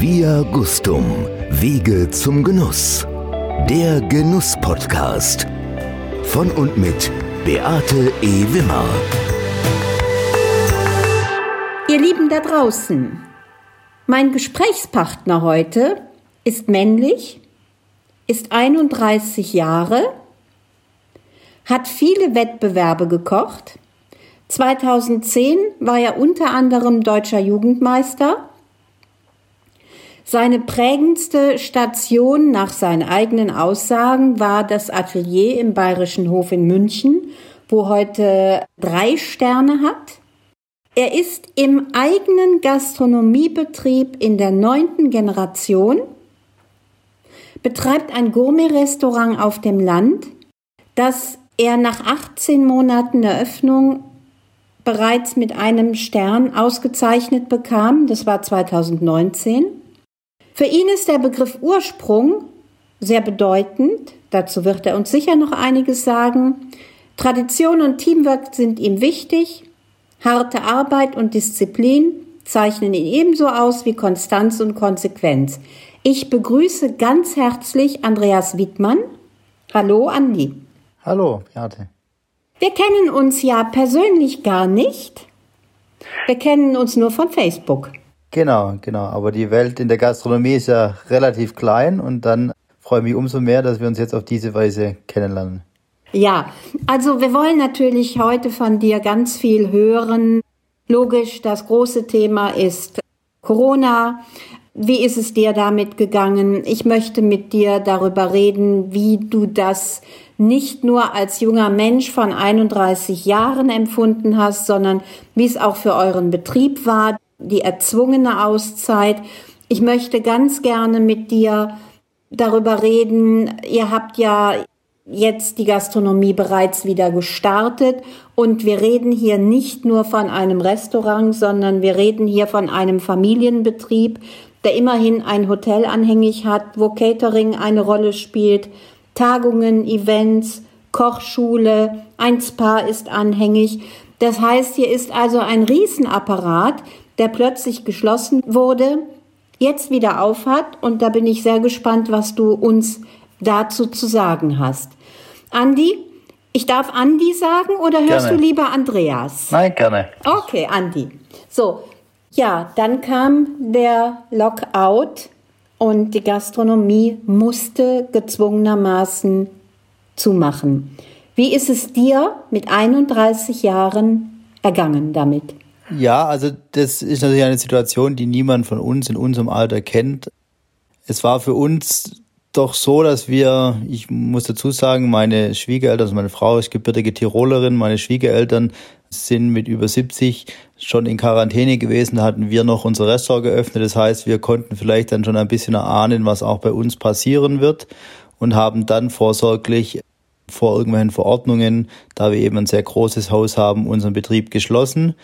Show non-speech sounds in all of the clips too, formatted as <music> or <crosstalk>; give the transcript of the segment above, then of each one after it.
Via Gustum, Wege zum Genuss. Der Genuss-Podcast. Von und mit Beate E. Wimmer. Ihr Lieben da draußen, mein Gesprächspartner heute ist männlich, ist 31 Jahre, hat viele Wettbewerbe gekocht. 2010 war er unter anderem deutscher Jugendmeister seine prägendste Station nach seinen eigenen Aussagen war das Atelier im Bayerischen Hof in München, wo heute drei Sterne hat. Er ist im eigenen Gastronomiebetrieb in der neunten Generation, betreibt ein Gourmet-Restaurant auf dem Land, das er nach 18 Monaten Eröffnung bereits mit einem Stern ausgezeichnet bekam. Das war 2019. Für ihn ist der Begriff Ursprung sehr bedeutend. Dazu wird er uns sicher noch einiges sagen. Tradition und Teamwork sind ihm wichtig. Harte Arbeit und Disziplin zeichnen ihn ebenso aus wie Konstanz und Konsequenz. Ich begrüße ganz herzlich Andreas Wittmann. Hallo, Andi. Hallo, Beate. Wir kennen uns ja persönlich gar nicht. Wir kennen uns nur von Facebook. Genau, genau. Aber die Welt in der Gastronomie ist ja relativ klein und dann freue ich mich umso mehr, dass wir uns jetzt auf diese Weise kennenlernen. Ja, also wir wollen natürlich heute von dir ganz viel hören. Logisch, das große Thema ist Corona. Wie ist es dir damit gegangen? Ich möchte mit dir darüber reden, wie du das nicht nur als junger Mensch von 31 Jahren empfunden hast, sondern wie es auch für euren Betrieb war die erzwungene Auszeit. Ich möchte ganz gerne mit dir darüber reden. Ihr habt ja jetzt die Gastronomie bereits wieder gestartet und wir reden hier nicht nur von einem Restaurant, sondern wir reden hier von einem Familienbetrieb, der immerhin ein Hotel anhängig hat, wo Catering eine Rolle spielt, Tagungen, Events, Kochschule, ein Spa ist anhängig. Das heißt, hier ist also ein Riesenapparat, der plötzlich geschlossen wurde, jetzt wieder aufhat. Und da bin ich sehr gespannt, was du uns dazu zu sagen hast. Andi, ich darf Andi sagen oder hörst gerne. du lieber Andreas? Nein, gerne. Okay, Andi. So, ja, dann kam der Lockout und die Gastronomie musste gezwungenermaßen zumachen. Wie ist es dir mit 31 Jahren ergangen damit? Ja, also das ist natürlich eine Situation, die niemand von uns in unserem Alter kennt. Es war für uns doch so, dass wir, ich muss dazu sagen, meine Schwiegereltern, also meine Frau ist gebürtige Tirolerin, meine Schwiegereltern sind mit über 70 schon in Quarantäne gewesen, da hatten wir noch unser Restaurant geöffnet. Das heißt, wir konnten vielleicht dann schon ein bisschen erahnen, was auch bei uns passieren wird und haben dann vorsorglich vor irgendwelchen Verordnungen, da wir eben ein sehr großes Haus haben, unseren Betrieb geschlossen.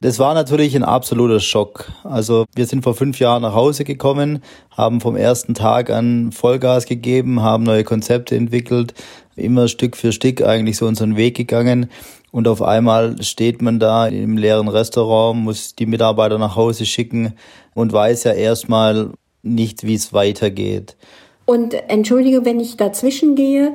Das war natürlich ein absoluter Schock. Also wir sind vor fünf Jahren nach Hause gekommen, haben vom ersten Tag an Vollgas gegeben, haben neue Konzepte entwickelt, immer Stück für Stück eigentlich so unseren Weg gegangen. Und auf einmal steht man da im leeren Restaurant, muss die Mitarbeiter nach Hause schicken und weiß ja erstmal nicht, wie es weitergeht. Und entschuldige, wenn ich dazwischen gehe,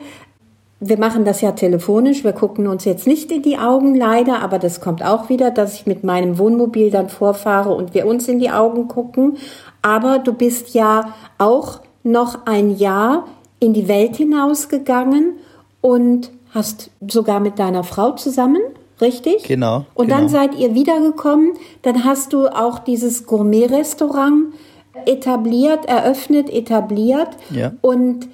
wir machen das ja telefonisch. Wir gucken uns jetzt nicht in die Augen leider, aber das kommt auch wieder, dass ich mit meinem Wohnmobil dann vorfahre und wir uns in die Augen gucken. Aber du bist ja auch noch ein Jahr in die Welt hinausgegangen und hast sogar mit deiner Frau zusammen, richtig? Genau. Und genau. dann seid ihr wiedergekommen. Dann hast du auch dieses Gourmet-Restaurant etabliert, eröffnet, etabliert. Ja. Und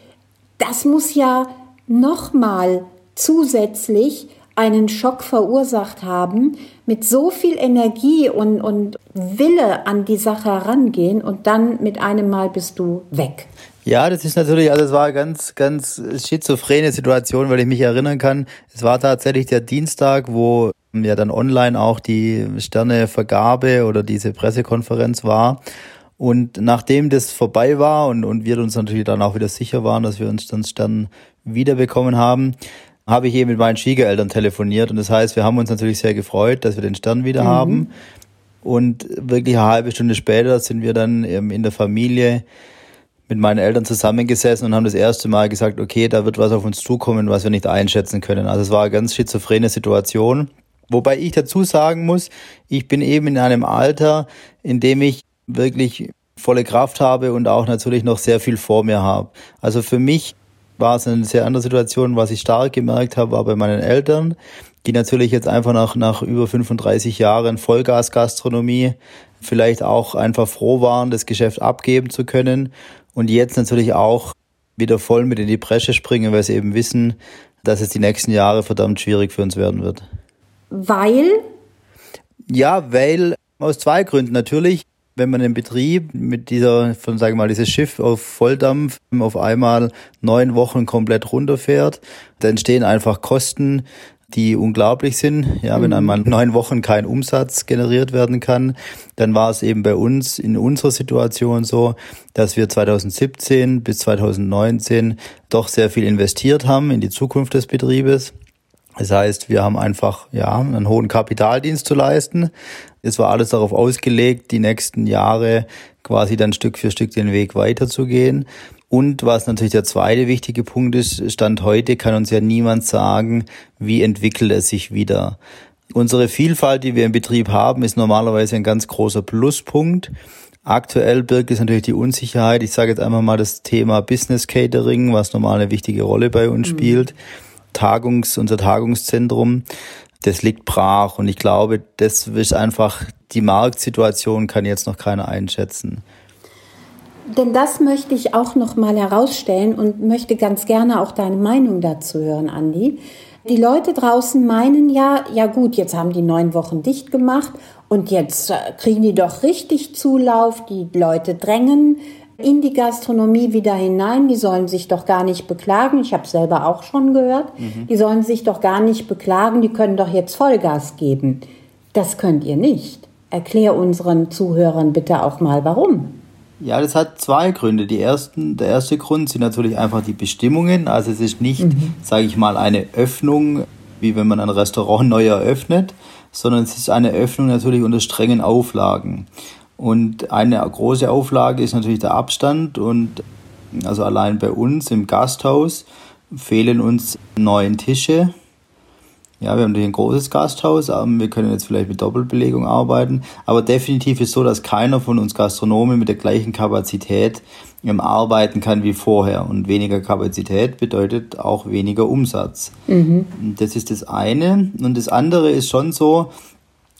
das muss ja nochmal zusätzlich einen Schock verursacht haben, mit so viel Energie und, und Wille an die Sache herangehen und dann mit einem Mal bist du weg. Ja, das ist natürlich, also es war eine ganz, ganz schizophrene Situation, weil ich mich erinnern kann. Es war tatsächlich der Dienstag, wo ja dann online auch die Sternevergabe oder diese Pressekonferenz war. Und nachdem das vorbei war und, und wir uns natürlich dann auch wieder sicher waren, dass wir uns dann Stern wiederbekommen haben, habe ich eben mit meinen Schwiegereltern telefoniert. Und das heißt, wir haben uns natürlich sehr gefreut, dass wir den Stern wieder mhm. haben. Und wirklich eine halbe Stunde später sind wir dann in der Familie mit meinen Eltern zusammengesessen und haben das erste Mal gesagt, okay, da wird was auf uns zukommen, was wir nicht einschätzen können. Also es war eine ganz schizophrene Situation. Wobei ich dazu sagen muss, ich bin eben in einem Alter, in dem ich wirklich volle Kraft habe und auch natürlich noch sehr viel vor mir habe. Also für mich war es eine sehr andere Situation. Was ich stark gemerkt habe, war bei meinen Eltern, die natürlich jetzt einfach nach, nach über 35 Jahren Vollgasgastronomie vielleicht auch einfach froh waren, das Geschäft abgeben zu können und jetzt natürlich auch wieder voll mit in die Bresche springen, weil sie eben wissen, dass es die nächsten Jahre verdammt schwierig für uns werden wird. Weil? Ja, weil aus zwei Gründen. Natürlich, wenn man im Betrieb mit dieser, von sagen wir mal, dieses Schiff auf Volldampf auf einmal neun Wochen komplett runterfährt, dann entstehen einfach Kosten, die unglaublich sind. Ja, wenn mhm. einmal neun Wochen kein Umsatz generiert werden kann, dann war es eben bei uns in unserer Situation so, dass wir 2017 bis 2019 doch sehr viel investiert haben in die Zukunft des Betriebes. Das heißt, wir haben einfach ja einen hohen Kapitaldienst zu leisten. Es war alles darauf ausgelegt, die nächsten Jahre quasi dann Stück für Stück den Weg weiterzugehen. Und was natürlich der zweite wichtige Punkt ist, Stand heute kann uns ja niemand sagen, wie entwickelt es sich wieder. Unsere Vielfalt, die wir im Betrieb haben, ist normalerweise ein ganz großer Pluspunkt. Aktuell birgt es natürlich die Unsicherheit. Ich sage jetzt einfach mal das Thema Business Catering, was normal eine wichtige Rolle bei uns mhm. spielt. Tagungs, unser Tagungszentrum, das liegt brach. Und ich glaube, das ist einfach, die Marktsituation kann jetzt noch keiner einschätzen. Denn das möchte ich auch noch mal herausstellen und möchte ganz gerne auch deine Meinung dazu hören, Andi. Die Leute draußen meinen ja, ja gut, jetzt haben die neun Wochen dicht gemacht und jetzt äh, kriegen die doch richtig Zulauf, die Leute drängen in die Gastronomie wieder hinein, die sollen sich doch gar nicht beklagen. Ich habe selber auch schon gehört, mhm. die sollen sich doch gar nicht beklagen, die können doch jetzt Vollgas geben. Das könnt ihr nicht. Erklär unseren Zuhörern bitte auch mal, warum. Ja, das hat zwei Gründe. Die ersten, der erste Grund sind natürlich einfach die Bestimmungen. Also es ist nicht, mhm. sage ich mal, eine Öffnung, wie wenn man ein Restaurant neu eröffnet, sondern es ist eine Öffnung natürlich unter strengen Auflagen. Und eine große Auflage ist natürlich der Abstand und also allein bei uns im Gasthaus fehlen uns neun Tische ja, wir haben natürlich ein großes Gasthaus, wir können jetzt vielleicht mit Doppelbelegung arbeiten, aber definitiv ist so, dass keiner von uns Gastronomen mit der gleichen Kapazität arbeiten kann wie vorher. Und weniger Kapazität bedeutet auch weniger Umsatz. Mhm. Das ist das eine. Und das andere ist schon so,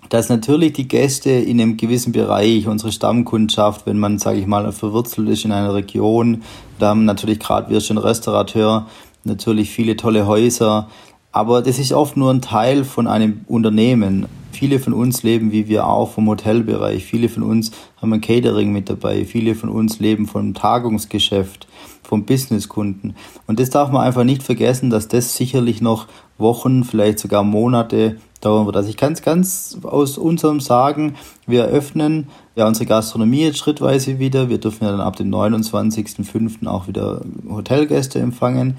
dass natürlich die Gäste in einem gewissen Bereich, unsere Stammkundschaft, wenn man, sage ich mal, verwurzelt ist in einer Region, da haben natürlich gerade wir schon Restaurateur, natürlich viele tolle Häuser, aber das ist oft nur ein Teil von einem Unternehmen. Viele von uns leben, wie wir auch, vom Hotelbereich. Viele von uns haben ein Catering mit dabei. Viele von uns leben vom Tagungsgeschäft, vom Businesskunden. Und das darf man einfach nicht vergessen, dass das sicherlich noch Wochen, vielleicht sogar Monate dauern wird. Also ich kann es ganz aus unserem sagen, wir eröffnen ja unsere Gastronomie jetzt schrittweise wieder. Wir dürfen ja dann ab dem 29.05. auch wieder Hotelgäste empfangen.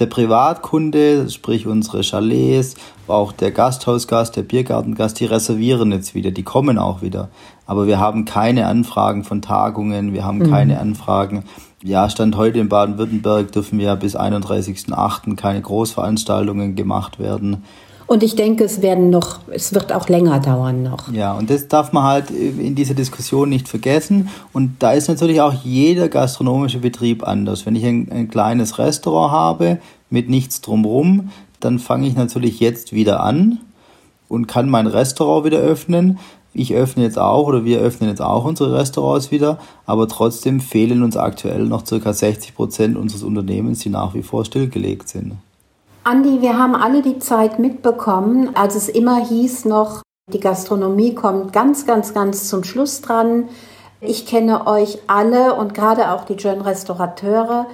Der Privatkunde, sprich unsere Chalets, auch der Gasthausgast, der Biergartengast, die reservieren jetzt wieder, die kommen auch wieder. Aber wir haben keine Anfragen von Tagungen, wir haben mhm. keine Anfragen. Ja, Stand heute in Baden-Württemberg dürfen wir bis 31.08. keine Großveranstaltungen gemacht werden. Und ich denke, es werden noch, es wird auch länger dauern noch. Ja, und das darf man halt in dieser Diskussion nicht vergessen. Und da ist natürlich auch jeder gastronomische Betrieb anders. Wenn ich ein, ein kleines Restaurant habe mit nichts drumherum, dann fange ich natürlich jetzt wieder an und kann mein Restaurant wieder öffnen. Ich öffne jetzt auch oder wir öffnen jetzt auch unsere Restaurants wieder, aber trotzdem fehlen uns aktuell noch circa 60 Prozent unseres Unternehmens, die nach wie vor stillgelegt sind. Andi, wir haben alle die Zeit mitbekommen, als es immer hieß noch, die Gastronomie kommt ganz, ganz, ganz zum Schluss dran. Ich kenne euch alle und gerade auch die Jeune Restaurateure,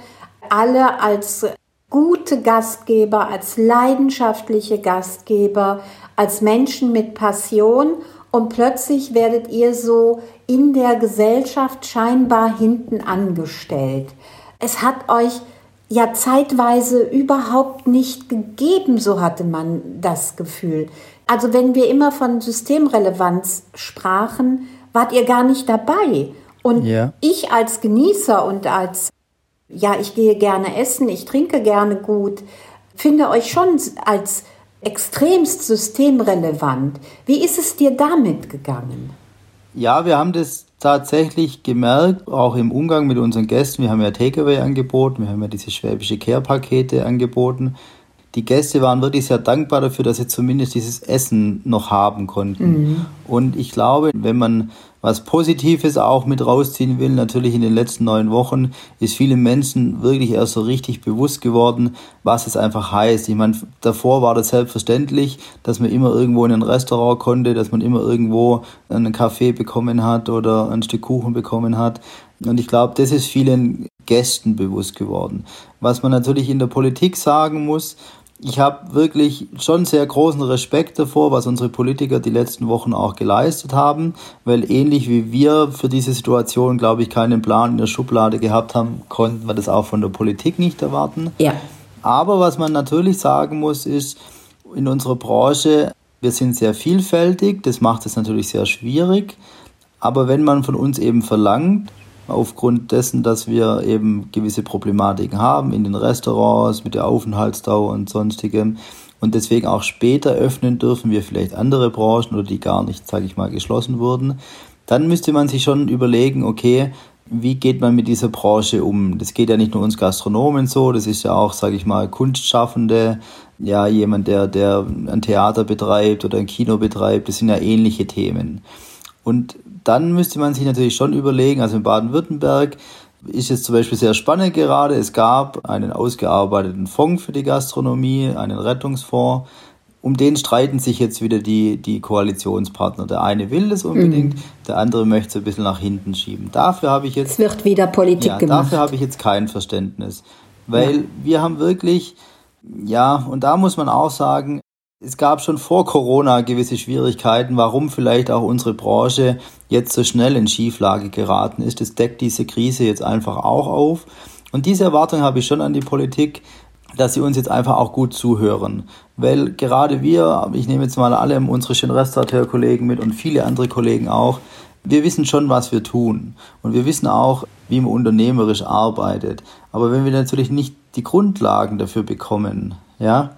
alle als gute Gastgeber, als leidenschaftliche Gastgeber, als Menschen mit Passion und plötzlich werdet ihr so in der Gesellschaft scheinbar hinten angestellt. Es hat euch ja zeitweise überhaupt nicht gegeben, so hatte man das Gefühl. Also wenn wir immer von Systemrelevanz sprachen, wart ihr gar nicht dabei. Und ja. ich als Genießer und als, ja, ich gehe gerne essen, ich trinke gerne gut, finde euch schon als extremst systemrelevant. Wie ist es dir damit gegangen? Ja, wir haben das tatsächlich gemerkt, auch im Umgang mit unseren Gästen. Wir haben ja Takeaway angeboten, wir haben ja diese schwäbische Care-Pakete angeboten. Die Gäste waren wirklich sehr dankbar dafür, dass sie zumindest dieses Essen noch haben konnten. Mhm. Und ich glaube, wenn man was Positives auch mit rausziehen will, natürlich in den letzten neun Wochen, ist vielen Menschen wirklich erst so richtig bewusst geworden, was es einfach heißt. Ich meine, davor war das selbstverständlich, dass man immer irgendwo in ein Restaurant konnte, dass man immer irgendwo einen Kaffee bekommen hat oder ein Stück Kuchen bekommen hat. Und ich glaube, das ist vielen Gästen bewusst geworden. Was man natürlich in der Politik sagen muss, ich habe wirklich schon sehr großen Respekt davor, was unsere Politiker die letzten Wochen auch geleistet haben, weil ähnlich wie wir für diese Situation, glaube ich, keinen Plan in der Schublade gehabt haben, konnten wir das auch von der Politik nicht erwarten. Ja. Aber was man natürlich sagen muss, ist, in unserer Branche, wir sind sehr vielfältig, das macht es natürlich sehr schwierig. Aber wenn man von uns eben verlangt, aufgrund dessen, dass wir eben gewisse Problematiken haben in den Restaurants mit der Aufenthaltsdauer und sonstigem und deswegen auch später öffnen dürfen wir vielleicht andere Branchen oder die gar nicht, sage ich mal, geschlossen wurden, dann müsste man sich schon überlegen, okay, wie geht man mit dieser Branche um? Das geht ja nicht nur uns Gastronomen so, das ist ja auch, sage ich mal, Kunstschaffende, ja, jemand, der, der ein Theater betreibt oder ein Kino betreibt, das sind ja ähnliche Themen. Und dann müsste man sich natürlich schon überlegen, also in Baden-Württemberg ist es zum Beispiel sehr spannend gerade. Es gab einen ausgearbeiteten Fonds für die Gastronomie, einen Rettungsfonds. Um den streiten sich jetzt wieder die, die Koalitionspartner. Der eine will das unbedingt, mhm. der andere möchte es ein bisschen nach hinten schieben. Dafür habe ich jetzt. Es wird wieder Politik ja, gemacht. Dafür habe ich jetzt kein Verständnis. Weil ja. wir haben wirklich, ja, und da muss man auch sagen, es gab schon vor Corona gewisse Schwierigkeiten, warum vielleicht auch unsere Branche jetzt so schnell in Schieflage geraten ist. Das deckt diese Krise jetzt einfach auch auf. Und diese Erwartung habe ich schon an die Politik, dass sie uns jetzt einfach auch gut zuhören. Weil gerade wir, ich nehme jetzt mal alle unsere schönen Restaurateurkollegen mit und viele andere Kollegen auch, wir wissen schon, was wir tun. Und wir wissen auch, wie man unternehmerisch arbeitet. Aber wenn wir natürlich nicht die Grundlagen dafür bekommen, ja,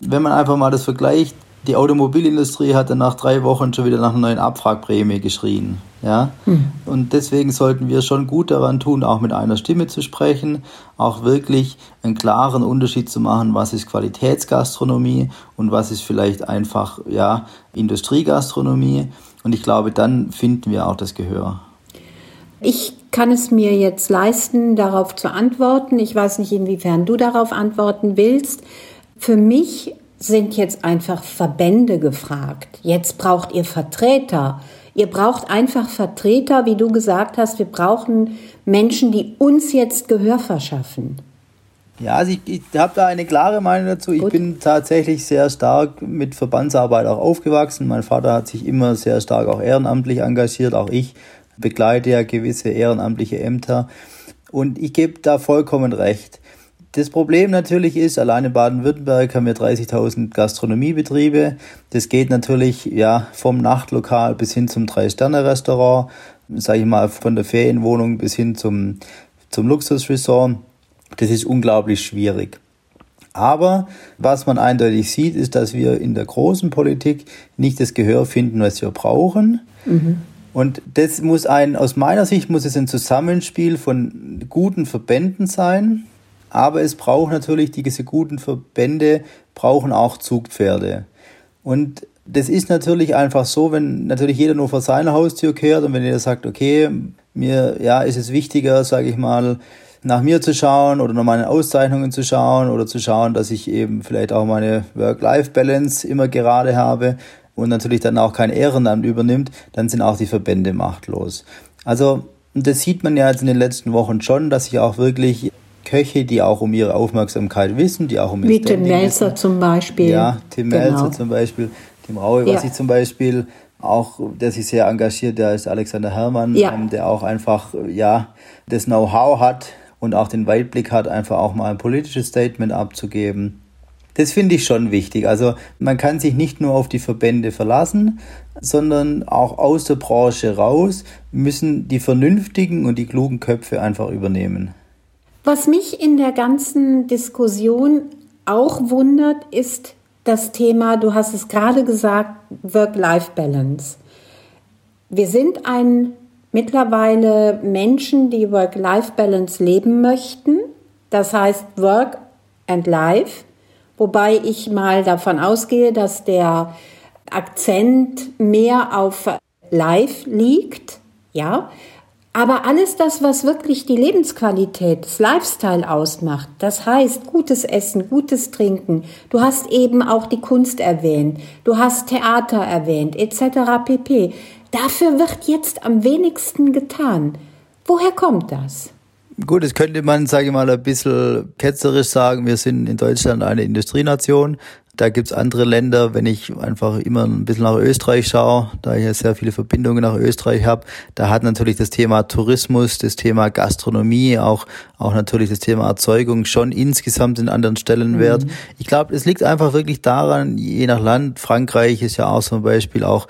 wenn man einfach mal das vergleicht, die Automobilindustrie hat dann nach drei Wochen schon wieder nach einer neuen Abfragprämie geschrien. Ja? Hm. Und deswegen sollten wir schon gut daran tun, auch mit einer Stimme zu sprechen, auch wirklich einen klaren Unterschied zu machen, was ist Qualitätsgastronomie und was ist vielleicht einfach ja, Industriegastronomie. Und ich glaube, dann finden wir auch das Gehör. Ich kann es mir jetzt leisten, darauf zu antworten. Ich weiß nicht, inwiefern du darauf antworten willst. Für mich sind jetzt einfach Verbände gefragt. Jetzt braucht ihr Vertreter. Ihr braucht einfach Vertreter, wie du gesagt hast. Wir brauchen Menschen, die uns jetzt Gehör verschaffen. Ja, also ich, ich habe da eine klare Meinung dazu. Gut. Ich bin tatsächlich sehr stark mit Verbandsarbeit auch aufgewachsen. Mein Vater hat sich immer sehr stark auch ehrenamtlich engagiert. Auch ich begleite ja gewisse ehrenamtliche Ämter. Und ich gebe da vollkommen recht. Das Problem natürlich ist, allein in Baden-Württemberg haben wir 30.000 Gastronomiebetriebe. Das geht natürlich ja vom Nachtlokal bis hin zum Drei-Sterne-Restaurant, sage ich mal von der Ferienwohnung bis hin zum, zum Luxusresort. Das ist unglaublich schwierig. Aber was man eindeutig sieht, ist, dass wir in der großen Politik nicht das Gehör finden, was wir brauchen. Mhm. Und das muss ein, aus meiner Sicht muss es ein Zusammenspiel von guten Verbänden sein, aber es braucht natürlich, diese guten Verbände brauchen auch Zugpferde. Und das ist natürlich einfach so, wenn natürlich jeder nur vor seiner Haustür kehrt und wenn jeder sagt, okay, mir ja, ist es wichtiger, sage ich mal, nach mir zu schauen oder nach meinen Auszeichnungen zu schauen oder zu schauen, dass ich eben vielleicht auch meine Work-Life-Balance immer gerade habe und natürlich dann auch kein Ehrenamt übernimmt, dann sind auch die Verbände machtlos. Also das sieht man ja jetzt in den letzten Wochen schon, dass sich auch wirklich Köche, die auch um ihre Aufmerksamkeit wissen, die auch um ihr Wie Tim Melzer wissen. zum Beispiel. Ja, Tim genau. Melzer zum Beispiel, Tim Raue, was ja. ich zum Beispiel auch, der sich sehr engagiert, der ist Alexander Herrmann, ja. ähm, der auch einfach, ja, das Know-how hat und auch den Weitblick hat, einfach auch mal ein politisches Statement abzugeben. Das finde ich schon wichtig. Also man kann sich nicht nur auf die Verbände verlassen, sondern auch aus der Branche raus müssen die vernünftigen und die klugen Köpfe einfach übernehmen. Was mich in der ganzen Diskussion auch wundert, ist das Thema, du hast es gerade gesagt, Work-Life-Balance. Wir sind ein mittlerweile Menschen, die Work-Life-Balance leben möchten. Das heißt Work and Life. Wobei ich mal davon ausgehe, dass der Akzent mehr auf Live liegt, ja. Aber alles das, was wirklich die Lebensqualität, das Lifestyle ausmacht, das heißt gutes Essen, gutes Trinken, du hast eben auch die Kunst erwähnt, du hast Theater erwähnt, etc. pp. Dafür wird jetzt am wenigsten getan. Woher kommt das? Gut, das könnte man, sage ich mal, ein bisschen ketzerisch sagen. Wir sind in Deutschland eine Industrienation. Da gibt's andere Länder, wenn ich einfach immer ein bisschen nach Österreich schaue, da ich ja sehr viele Verbindungen nach Österreich habe, da hat natürlich das Thema Tourismus, das Thema Gastronomie, auch, auch natürlich das Thema Erzeugung schon insgesamt in anderen Stellenwert. Mhm. Ich glaube, es liegt einfach wirklich daran, je nach Land, Frankreich ist ja auch ein Beispiel, auch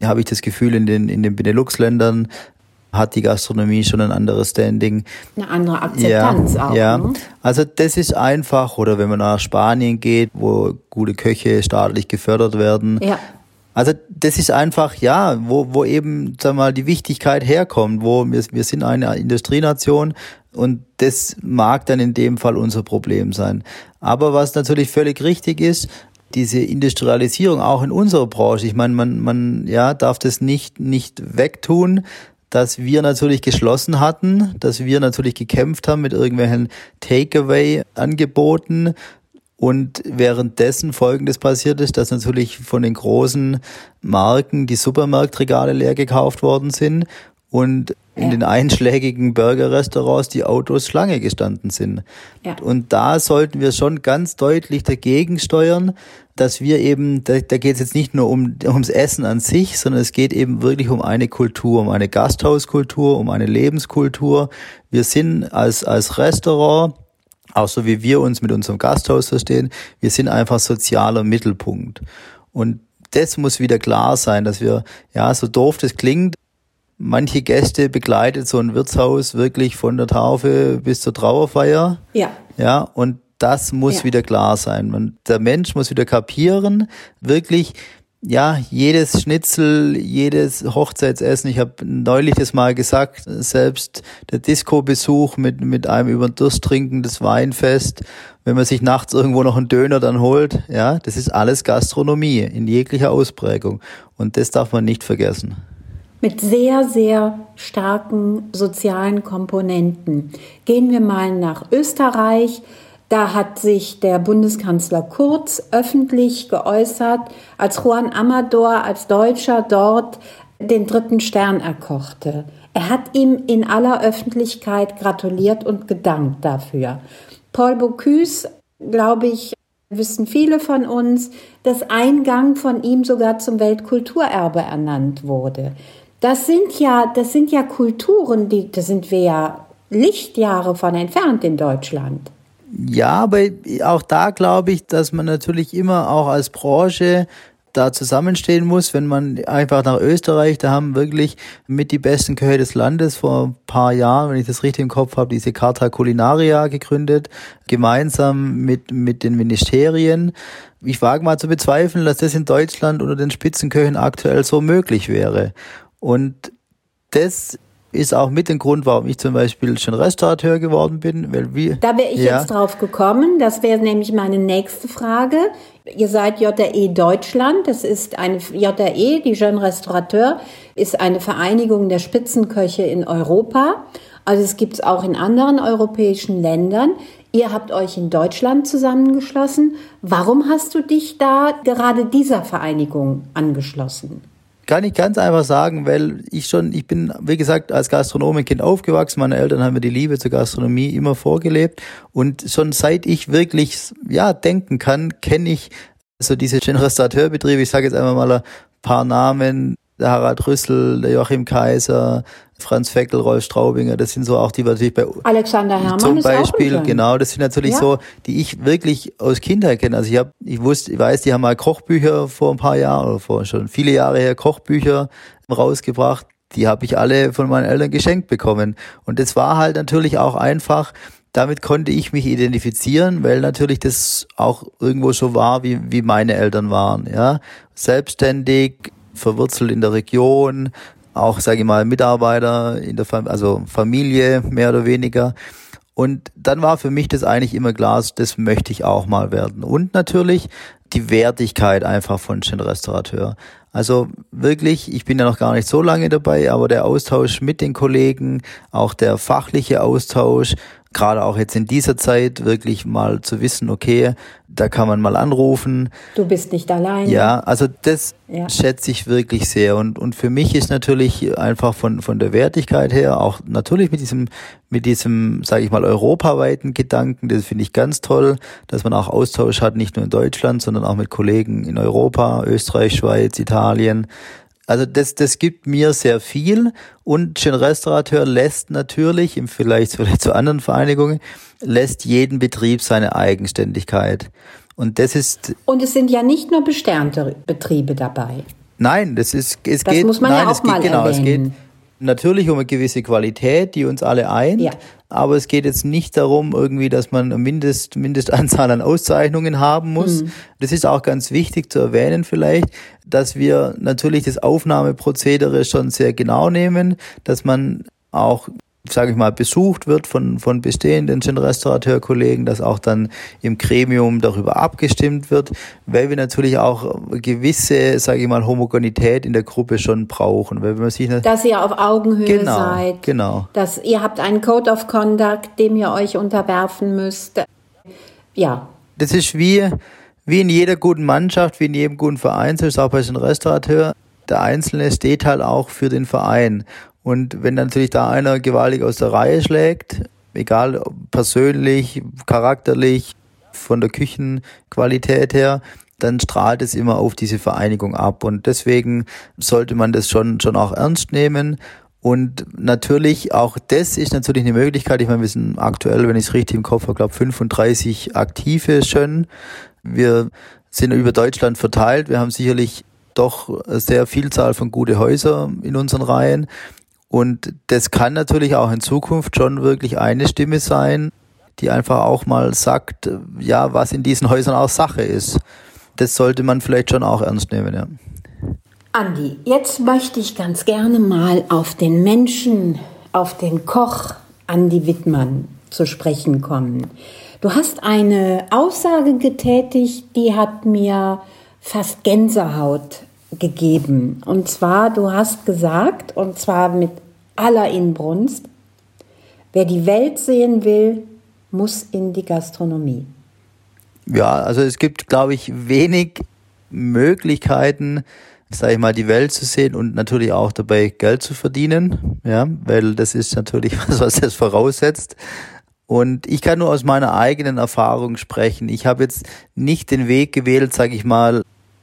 habe ich das Gefühl, in den, in den Benelux-Ländern hat die Gastronomie schon ein anderes Standing. Eine andere Akzeptanz ja, auch. Ja, ne? also das ist einfach, oder wenn man nach Spanien geht, wo gute Köche staatlich gefördert werden. Ja. Also das ist einfach, ja, wo, wo eben, sag mal, die Wichtigkeit herkommt, wo wir, wir sind eine Industrienation und das mag dann in dem Fall unser Problem sein. Aber was natürlich völlig richtig ist, diese Industrialisierung auch in unserer Branche. Ich meine, man, man ja, darf das nicht, nicht wegtun, dass wir natürlich geschlossen hatten, dass wir natürlich gekämpft haben mit irgendwelchen Takeaway-Angeboten und währenddessen Folgendes passiert ist, dass natürlich von den großen Marken die Supermarktregale leer gekauft worden sind und in ja. den einschlägigen Burger-Restaurants die Autos Schlange gestanden sind. Ja. Und da sollten wir schon ganz deutlich dagegen steuern, dass wir eben, da, da geht es jetzt nicht nur um ums Essen an sich, sondern es geht eben wirklich um eine Kultur, um eine Gasthauskultur, um eine Lebenskultur. Wir sind als, als Restaurant, auch so wie wir uns mit unserem Gasthaus verstehen, wir sind einfach sozialer Mittelpunkt. Und das muss wieder klar sein, dass wir, ja, so doof das klingt, manche Gäste begleitet so ein Wirtshaus wirklich von der Taufe bis zur Trauerfeier. Ja. Ja, und das muss ja. wieder klar sein. Man, der Mensch muss wieder kapieren, wirklich, ja, jedes Schnitzel, jedes Hochzeitsessen, ich habe neulich das mal gesagt, selbst der Disco-Besuch mit, mit einem über den Durst trinkendes Weinfest, wenn man sich nachts irgendwo noch einen Döner dann holt, ja, das ist alles Gastronomie in jeglicher Ausprägung. Und das darf man nicht vergessen mit sehr, sehr starken sozialen Komponenten. Gehen wir mal nach Österreich. Da hat sich der Bundeskanzler Kurz öffentlich geäußert, als Juan Amador als Deutscher dort den dritten Stern erkochte. Er hat ihm in aller Öffentlichkeit gratuliert und gedankt dafür. Paul Bocuse, glaube ich, wissen viele von uns, dass Eingang von ihm sogar zum Weltkulturerbe ernannt wurde. Das sind ja, das sind ja Kulturen, die, da sind wir ja Lichtjahre von entfernt in Deutschland. Ja, aber auch da glaube ich, dass man natürlich immer auch als Branche da zusammenstehen muss, wenn man einfach nach Österreich, da haben wirklich mit die besten Köche des Landes vor ein paar Jahren, wenn ich das richtig im Kopf habe, diese Carta Culinaria gegründet, gemeinsam mit, mit den Ministerien. Ich wage mal zu bezweifeln, dass das in Deutschland unter den Spitzenköchen aktuell so möglich wäre. Und das ist auch mit dem Grund, warum ich zum Beispiel schon Restaurateur geworden bin. Weil wir, da wäre ich ja. jetzt drauf gekommen. Das wäre nämlich meine nächste Frage. Ihr seid JRE Deutschland. Das ist eine JRE, die Jeune Restaurateur, ist eine Vereinigung der Spitzenköche in Europa. Also es gibt es auch in anderen europäischen Ländern. Ihr habt euch in Deutschland zusammengeschlossen. Warum hast du dich da gerade dieser Vereinigung angeschlossen? Kann ich ganz einfach sagen, weil ich schon, ich bin, wie gesagt, als Gastronomenkind aufgewachsen. Meine Eltern haben mir die Liebe zur Gastronomie immer vorgelebt. Und schon seit ich wirklich, ja, denken kann, kenne ich so diese Restaurateurbetriebe. Ich sage jetzt einfach mal ein paar Namen. Der Harald Rüssel, der Joachim Kaiser, Franz Feckel, Rolf Straubinger, das sind so auch die, was natürlich bei Alexander Herrmann zum ist Beispiel, genau, das sind natürlich Ja. so, die ich wirklich aus Kindheit kenne. Also ich habe, ich wusste, ich weiß, die haben mal Kochbücher vor ein paar Jahren oder vor schon viele Jahre her Kochbücher rausgebracht. Die habe ich alle von meinen Eltern geschenkt bekommen. Und das war halt natürlich auch einfach, damit konnte ich mich identifizieren, weil natürlich das auch irgendwo so war, wie, wie meine Eltern waren, ja. Selbstständig, verwurzelt in der Region, auch, sage ich mal, Mitarbeiter in der Fam also Familie, mehr oder weniger. Und dann war für mich das eigentlich immer klar, das möchte ich auch mal werden. Und natürlich die Wertigkeit einfach von den Restaurateur. Also wirklich, ich bin ja noch gar nicht so lange dabei, aber der Austausch mit den Kollegen, auch der fachliche Austausch, gerade auch jetzt in dieser Zeit wirklich mal zu wissen, okay, da kann man mal anrufen. Du bist nicht allein. Ja, also das Ja. schätze ich wirklich sehr. Und, und für mich ist natürlich einfach von, von der Wertigkeit her, auch natürlich mit diesem, mit diesem, sage ich mal, europaweiten Gedanken, das finde ich ganz toll, dass man auch Austausch hat, nicht nur in Deutschland, sondern auch mit Kollegen in Europa, Österreich, Schweiz, Italien. Also das, das gibt mir sehr viel und ein Restaurateur lässt natürlich, im vielleicht, <laughs> zu anderen Vereinigungen, lässt jeden Betrieb seine Eigenständigkeit. Und das ist Und es sind ja nicht nur besternte Betriebe dabei. Nein, das ist es Das geht muss man nein, ja es auch geht mal genau, es geht erwähnen. natürlich um eine gewisse Qualität, die uns alle eint, Ja. Aber es geht jetzt nicht darum irgendwie, dass man eine Mindest Mindestanzahl an Auszeichnungen haben muss. Mhm. Das ist auch ganz wichtig zu erwähnen vielleicht, dass wir natürlich das Aufnahmeprozedere schon sehr genau nehmen, dass man auch sage ich mal, besucht wird von, von bestehenden Restaurateurkollegen, dass auch dann im Gremium darüber abgestimmt wird, weil wir natürlich auch gewisse, sage ich mal, Homogenität in der Gruppe schon brauchen. Weil wenn man sich Dass ihr auf Augenhöhe Genau, seid. genau. Dass ihr habt einen Code of Conduct, dem ihr euch unterwerfen müsst. Ja. das ist wie, wie in jeder guten Mannschaft, wie in jedem guten Verein, so ist es auch bei so einem Restaurateur. Der Einzelne steht halt auch für den Verein. Und wenn natürlich da einer gewaltig aus der Reihe schlägt, egal persönlich, charakterlich, von der Küchenqualität her, dann strahlt es immer auf diese Vereinigung ab. Und deswegen sollte man das schon, schon auch ernst nehmen. Und natürlich, auch das ist natürlich eine Möglichkeit. Ich meine, wir sind aktuell, wenn ich es richtig im Kopf habe, glaube 35 aktive schon. Wir sind über Deutschland verteilt. Wir haben sicherlich doch sehr Vielzahl von gute Häuser in unseren Reihen. Und das kann natürlich auch in Zukunft schon wirklich eine Stimme sein, die einfach auch mal sagt, ja, was in diesen Häusern auch Sache ist. Das sollte man vielleicht schon auch ernst nehmen, ja. Andi, jetzt möchte ich ganz gerne mal auf den Menschen, auf den Koch Andi Wittmann zu sprechen kommen. Du hast eine Aussage getätigt, die hat mir fast Gänsehaut gegeben. Und zwar, du hast gesagt, und zwar mit aller Inbrunst, wer die Welt sehen will, muss in die Gastronomie. Ja, also es gibt, glaube ich, wenig Möglichkeiten, sage ich mal, die Welt zu sehen und natürlich auch dabei Geld zu verdienen, ja, weil das ist natürlich <laughs> was, was das voraussetzt. Und ich kann nur aus meiner eigenen Erfahrung sprechen. Ich habe jetzt nicht den Weg gewählt, sage ich mal,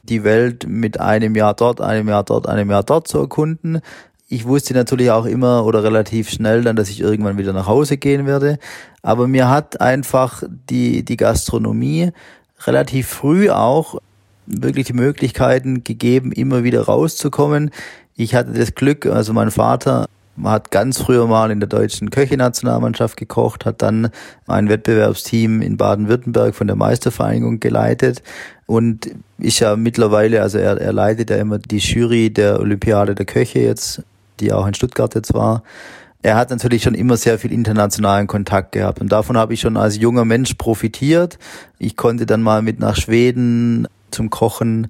die Welt mit einem Jahr dort, einem Jahr dort, einem Jahr dort zu erkunden. Ich wusste natürlich auch immer oder relativ schnell dann, dass ich irgendwann wieder nach Hause gehen werde. Aber mir hat einfach die, die Gastronomie relativ früh auch wirklich die Möglichkeiten gegeben, immer wieder rauszukommen. Ich hatte das Glück, also mein Vater hat ganz früher mal in der deutschen Köche-Nationalmannschaft gekocht, hat dann ein Wettbewerbsteam in Baden-Württemberg von der Meistervereinigung geleitet und ist ja mittlerweile, also er, er leitet ja immer die Jury der Olympiade der Köche jetzt, die auch in Stuttgart jetzt war. Er hat natürlich schon immer sehr viel internationalen Kontakt gehabt und davon habe ich schon als junger Mensch profitiert. Ich konnte dann mal mit nach Schweden zum Kochen.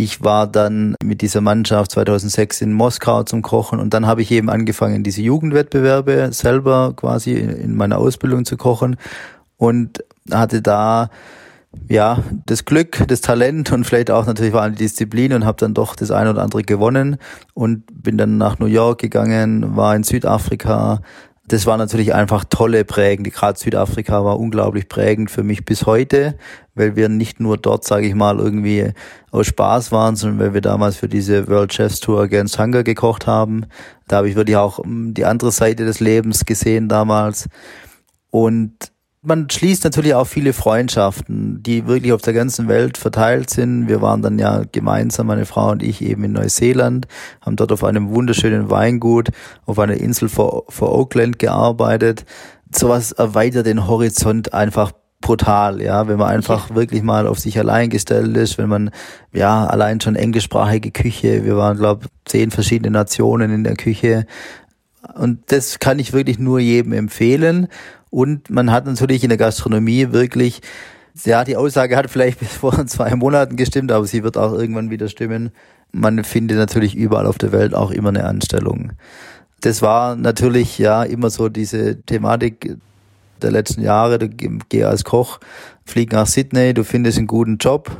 Ich war dann mit dieser Mannschaft 2006 in Moskau zum Kochen und dann habe ich eben angefangen, diese Jugendwettbewerbe selber quasi in meiner Ausbildung zu kochen und hatte da ja das Glück, das Talent und vielleicht auch natürlich war eine Disziplin und habe dann doch das eine oder andere gewonnen und bin dann nach New York gegangen, war in Südafrika, Das war natürlich einfach tolle prägende. Gerade Südafrika war unglaublich prägend für mich bis heute, weil wir nicht nur dort, sage ich mal, irgendwie aus Spaß waren, sondern weil wir damals für diese World Chefs Tour Against Hunger gekocht haben. Da habe ich wirklich auch hm, die andere Seite des Lebens gesehen damals. Und man schließt natürlich auch viele Freundschaften, die wirklich auf der ganzen Welt verteilt sind. Wir waren dann ja gemeinsam, meine Frau und ich, eben in Neuseeland, haben dort auf einem wunderschönen Weingut auf einer Insel vor, vor Auckland gearbeitet. Sowas erweitert den Horizont einfach brutal, ja, wenn man einfach wirklich mal auf sich allein gestellt ist, wenn man ja allein schon englischsprachige Küche, wir waren glaube zehn verschiedene Nationen in der Küche und das kann ich wirklich nur jedem empfehlen und man hat natürlich in der Gastronomie wirklich, ja, die Aussage hat vielleicht bis <laughs> vor zwei Monaten gestimmt, aber sie wird auch irgendwann wieder stimmen. Man findet natürlich überall auf der Welt auch immer eine Anstellung. Das war natürlich ja immer so diese Thematik der letzten Jahre. Du geh als Koch, flieg nach Sydney, du findest einen guten Job.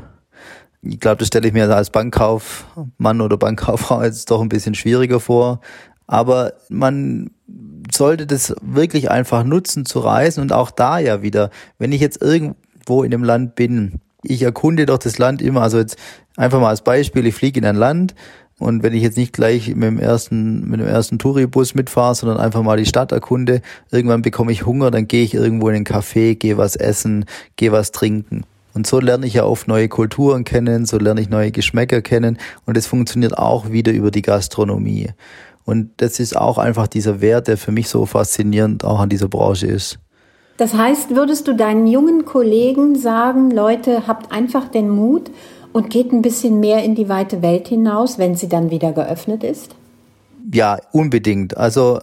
Ich glaube, das stelle ich mir als Bankkaufmann oder Bankkauffrau jetzt doch ein bisschen schwieriger vor. Aber man sollte das wirklich einfach nutzen zu reisen und auch da ja wieder, wenn ich jetzt irgendwo in einem Land bin, ich erkunde doch das Land immer, also jetzt einfach mal als Beispiel, ich fliege in ein Land und wenn ich jetzt nicht gleich mit dem ersten, mit dem ersten Touribus mitfahre, sondern einfach mal die Stadt erkunde, irgendwann bekomme ich Hunger, dann gehe ich irgendwo in einen Café, gehe was essen, gehe was trinken. Und so lerne ich ja oft neue Kulturen kennen, so lerne ich neue Geschmäcker kennen und das funktioniert auch wieder über die Gastronomie. Und das ist auch einfach dieser Wert, der für mich so faszinierend auch an dieser Branche ist. Das heißt, würdest du deinen jungen Kollegen sagen, Leute, habt einfach den Mut und geht ein bisschen mehr in die weite Welt hinaus, wenn sie dann wieder geöffnet ist? Ja, unbedingt. Also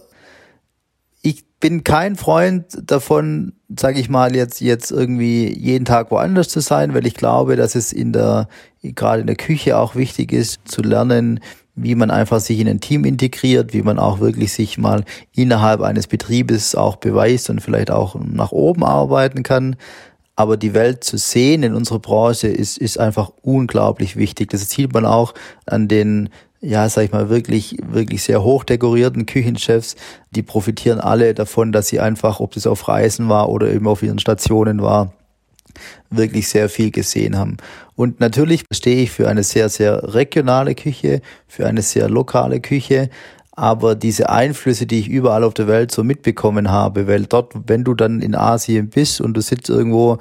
ich bin kein Freund davon, sage ich mal, jetzt jetzt irgendwie jeden Tag woanders zu sein, weil ich glaube, dass es in der gerade in der Küche auch wichtig ist zu lernen, wie man einfach sich in ein Team integriert, wie man auch wirklich sich mal innerhalb eines Betriebes auch beweist und vielleicht auch nach oben arbeiten kann. Aber die Welt zu sehen in unserer Branche ist, ist einfach unglaublich wichtig. Das sieht man auch an den, ja, sag ich mal, wirklich, wirklich sehr hoch dekorierten Küchenchefs. Die profitieren alle davon, dass sie einfach, ob das auf Reisen war oder eben auf ihren Stationen war, wirklich sehr viel gesehen haben. Und natürlich stehe ich für eine sehr, sehr regionale Küche, für eine sehr lokale Küche. Aber diese Einflüsse, die ich überall auf der Welt so mitbekommen habe, weil dort, wenn du dann in Asien bist und du sitzt irgendwo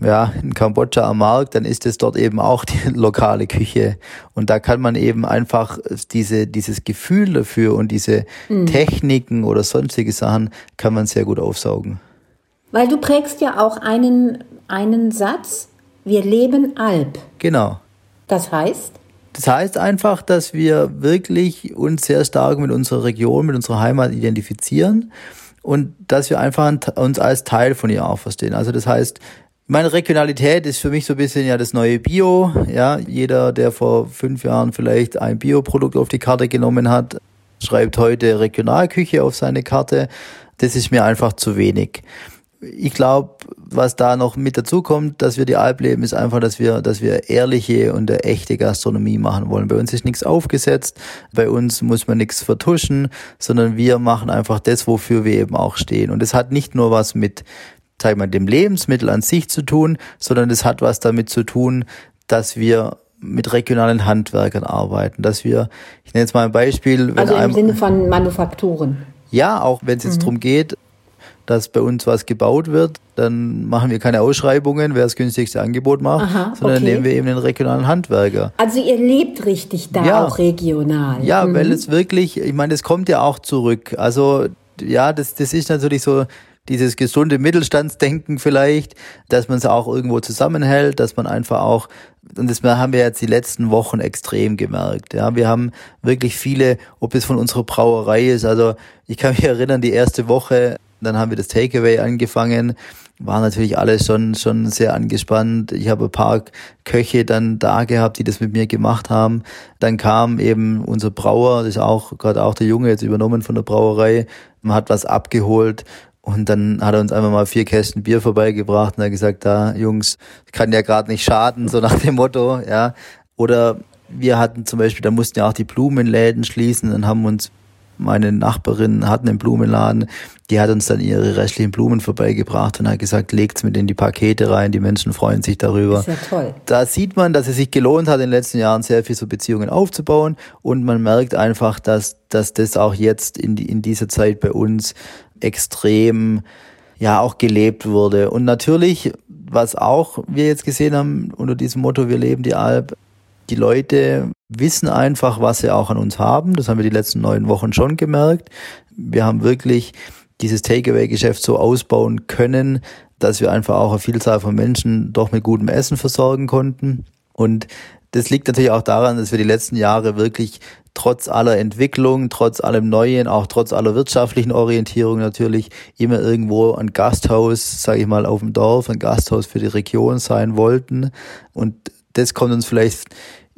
ja, in Kambodscha am Markt, dann ist es dort eben auch die <laughs> lokale Küche. Und da kann man eben einfach diese, dieses Gefühl dafür und diese mhm. Techniken oder sonstige Sachen kann man sehr gut aufsaugen. Weil du prägst ja auch einen, einen Satz, wir leben Alp. Genau. Das heißt? Das heißt einfach, dass wir wirklich uns sehr stark mit unserer Region, mit unserer Heimat identifizieren und dass wir einfach uns als Teil von ihr auch verstehen. Also das heißt, meine Regionalität ist für mich so ein bisschen ja das neue Bio. Ja, jeder, der vor fünf Jahren vielleicht ein Bioprodukt auf die Karte genommen hat, schreibt heute Regionalküche auf seine Karte. Das ist mir einfach zu wenig ich glaube, was da noch mit dazu kommt, dass wir die Alp leben, ist einfach, dass wir, dass wir ehrliche und echte Gastronomie machen wollen. Bei uns ist nichts aufgesetzt, bei uns muss man nichts vertuschen, sondern wir machen einfach das, wofür wir eben auch stehen. Und es hat nicht nur was mit, sag ich mal, dem Lebensmittel an sich zu tun, sondern es hat was damit zu tun, dass wir mit regionalen Handwerkern arbeiten, dass wir, ich nenne jetzt mal ein Beispiel. also im Sinne von Manufakturen. Ja, auch wenn es jetzt mhm. darum geht, dass bei uns was gebaut wird, dann machen wir keine Ausschreibungen, wer das günstigste Angebot macht, Aha, sondern okay. nehmen wir eben den regionalen Handwerker. Also ihr lebt richtig da ja. auch regional. Ja, mhm. weil es wirklich, ich meine, das kommt ja auch zurück. Also ja, das, das ist natürlich so dieses gesunde Mittelstandsdenken vielleicht, dass man es auch irgendwo zusammenhält, dass man einfach auch, und das haben wir jetzt die letzten Wochen extrem gemerkt. Ja, wir haben wirklich viele, ob es von unserer Brauerei ist, also ich kann mich erinnern, die erste Woche dann haben wir das Takeaway angefangen. War natürlich alles schon, schon sehr angespannt. Ich habe ein paar Köche dann da gehabt, die das mit mir gemacht haben. Dann kam eben unser Brauer, das ist auch gerade auch der Junge jetzt übernommen von der Brauerei, man hat was abgeholt und dann hat er uns einfach mal vier Kästen Bier vorbeigebracht und hat gesagt, da Jungs, kann ja gerade nicht schaden, so nach dem Motto, ja. Oder wir hatten zum Beispiel, da mussten ja auch die Blumenläden schließen und haben uns meine Nachbarin hat einen Blumenladen, die hat uns dann ihre restlichen Blumen vorbeigebracht und hat gesagt, legt's mit in die Pakete rein, die Menschen freuen sich darüber. Ist ja toll. Da sieht man, dass es sich gelohnt hat, in den letzten Jahren sehr viel so Beziehungen aufzubauen und man merkt einfach, dass, dass das auch jetzt in, die, in dieser Zeit bei uns extrem ja auch gelebt wurde. Und natürlich, was auch wir jetzt gesehen haben unter diesem Motto, wir leben die Alp, die Leute wissen einfach, was sie auch an uns haben. Das haben wir die letzten neun Wochen schon gemerkt. Wir haben wirklich dieses Takeaway-Geschäft so ausbauen können, dass wir einfach auch eine Vielzahl von Menschen doch mit gutem Essen versorgen konnten. Und das liegt natürlich auch daran, dass wir die letzten Jahre wirklich trotz aller Entwicklung, trotz allem Neuen, auch trotz aller wirtschaftlichen Orientierung natürlich immer irgendwo ein Gasthaus, sage ich mal, auf dem Dorf, ein Gasthaus für die Region sein wollten. Und das kommt uns vielleicht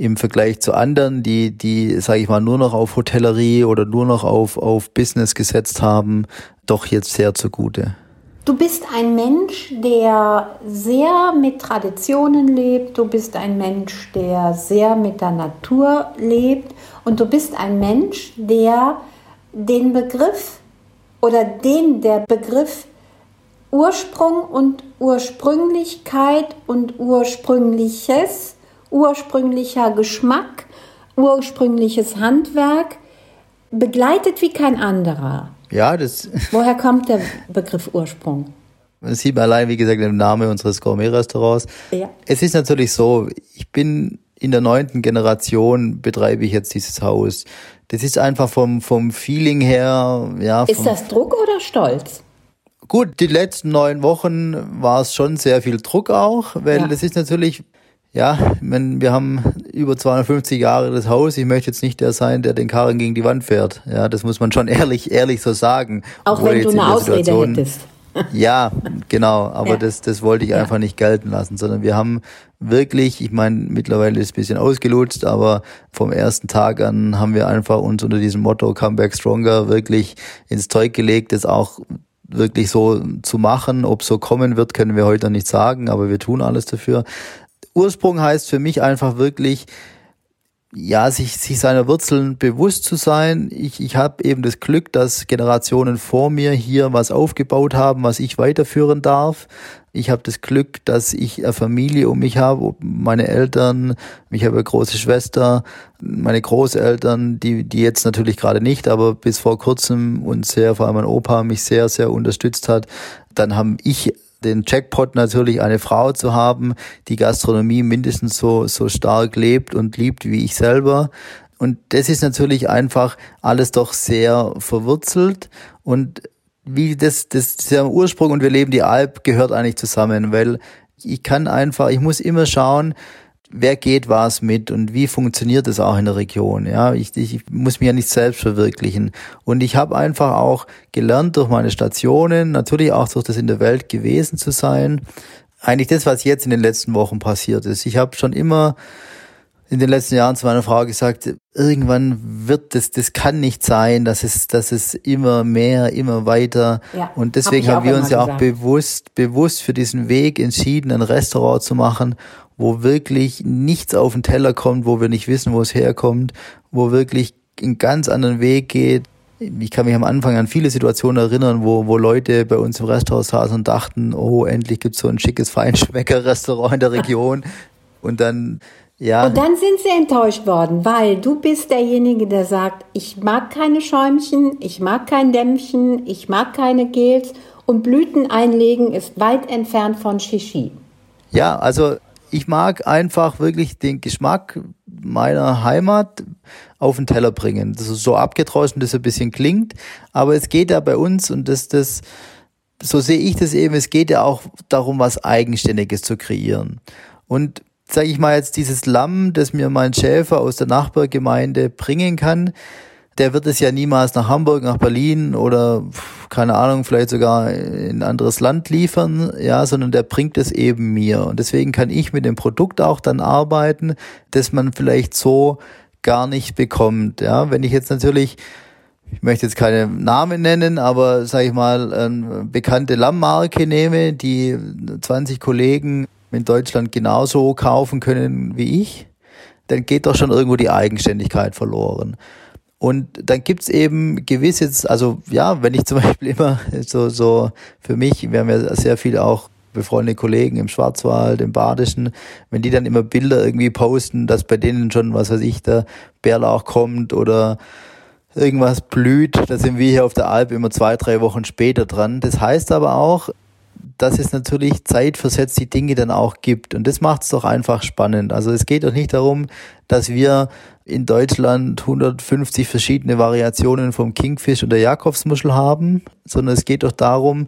im Vergleich zu anderen, die, die, sage ich mal, nur noch auf Hotellerie oder nur noch auf, auf Business gesetzt haben, doch jetzt sehr zugute. Du bist ein Mensch, der sehr mit Traditionen lebt. Du bist ein Mensch, der sehr mit der Natur lebt. Und du bist ein Mensch, der den Begriff oder den der Begriff Ursprung und Ursprünglichkeit und Ursprüngliches, ursprünglicher Geschmack, ursprüngliches Handwerk begleitet wie kein anderer. Ja, das. <laughs> Woher kommt der Begriff Ursprung? Man sieht allein, wie gesagt, den Namen unseres Gourmet-Restaurants. Ja. Es ist natürlich so, ich bin in der neunten Generation betreibe ich jetzt dieses Haus. Das ist einfach vom, vom Feeling her, ja. Ist das Druck oder Stolz? Gut, die letzten neun Wochen war es schon sehr viel Druck auch, weil ja. das ist natürlich, ja, meine, wir haben über 250 Jahre das Haus. Ich möchte jetzt nicht der sein, der den Karren gegen die Wand fährt. Ja, das muss man schon <laughs> ehrlich, ehrlich so sagen. Auch wenn du eine Ausrede hättest. <laughs> Ja, genau, aber ja. das, das wollte ich ja. einfach nicht gelten lassen, sondern wir haben wirklich, ich meine, mittlerweile ist es ein bisschen ausgelutzt, aber vom ersten Tag an haben wir einfach uns unter diesem Motto Come Back Stronger wirklich ins Zeug gelegt, das auch wirklich so zu machen. Ob so kommen wird, können wir heute noch nicht sagen, aber wir tun alles dafür. Ursprung heißt für mich einfach wirklich, ja, sich, sich seiner Wurzeln bewusst zu sein. Ich, ich habe eben das Glück, dass Generationen vor mir hier was aufgebaut haben, was ich weiterführen darf. Ich habe das Glück, dass ich eine Familie um mich habe, meine Eltern, ich habe eine große Schwester, meine Großeltern, die, die jetzt natürlich gerade nicht, aber bis vor kurzem und sehr, vor allem mein Opa mich sehr, sehr unterstützt hat. Dann haben ich den Jackpot natürlich eine Frau zu haben, die Gastronomie mindestens so, so stark lebt und liebt wie ich selber. Und das ist natürlich einfach alles doch sehr verwurzelt und wie das, das, der Ursprung und wir leben die Alp gehört eigentlich zusammen, weil ich kann einfach, ich muss immer schauen, wer geht was mit und wie funktioniert es auch in der Region. Ja, ich, ich muss mich ja nicht selbst verwirklichen. Und ich habe einfach auch gelernt durch meine Stationen, natürlich auch durch das in der Welt gewesen zu sein, eigentlich das, was jetzt in den letzten Wochen passiert ist. Ich habe schon immer in den letzten Jahren zu meiner Frau gesagt, irgendwann wird das, das kann nicht sein, dass es, dass es immer mehr, immer weiter. Ja, und deswegen hab haben wir uns ja auch bewusst, bewusst für diesen Weg entschieden, ein Restaurant zu machen, wo wirklich nichts auf den Teller kommt, wo wir nicht wissen, wo es herkommt, wo wirklich einen ganz anderen Weg geht. Ich kann mich am Anfang an viele Situationen erinnern, wo, wo Leute bei uns im Restaurant saßen und dachten, oh, endlich gibt's so ein schickes Feinschmecker-Restaurant in der Region. Und dann, ja. Und dann sind sie enttäuscht worden, weil du bist derjenige, der sagt, ich mag keine Schäumchen, ich mag kein Dämpfchen, ich mag keine Gels und Blüten einlegen ist weit entfernt von Shishi. Ja, also ich mag einfach wirklich den Geschmack meiner Heimat auf den Teller bringen. Das ist so abgedroschen, das ein bisschen klingt, aber es geht ja bei uns und das, das, so sehe ich das eben, es geht ja auch darum, was Eigenständiges zu kreieren. Und sage ich mal jetzt dieses Lamm, das mir mein Schäfer aus der Nachbargemeinde bringen kann, der wird es ja niemals nach Hamburg, nach Berlin oder keine Ahnung, vielleicht sogar in ein anderes Land liefern, ja, sondern der bringt es eben mir. Und deswegen kann ich mit dem Produkt auch dann arbeiten, das man vielleicht so gar nicht bekommt. Ja, wenn ich jetzt natürlich ich möchte jetzt keine Namen nennen, aber sage ich mal, eine bekannte Lammmarke nehme, die 20 Kollegen in Deutschland genauso kaufen können wie ich, dann geht doch schon irgendwo die Eigenständigkeit verloren. Und dann gibt's eben gewisse, also ja, wenn ich <laughs> zum Beispiel immer so, so für mich, wir haben ja sehr viel auch befreundete Kollegen im Schwarzwald, im Badischen, wenn die dann immer Bilder irgendwie posten, dass bei denen schon, was weiß ich, der Bärlauch kommt oder irgendwas blüht, da sind wir hier auf der Alp immer zwei, drei Wochen später dran. Das heißt aber auch, dass es natürlich zeitversetzt die Dinge dann auch gibt. Und das macht es doch einfach spannend. Also es geht doch nicht darum, dass wir in Deutschland 150 verschiedene Variationen vom Kingfish und der Jakobsmuschel haben, sondern es geht doch darum,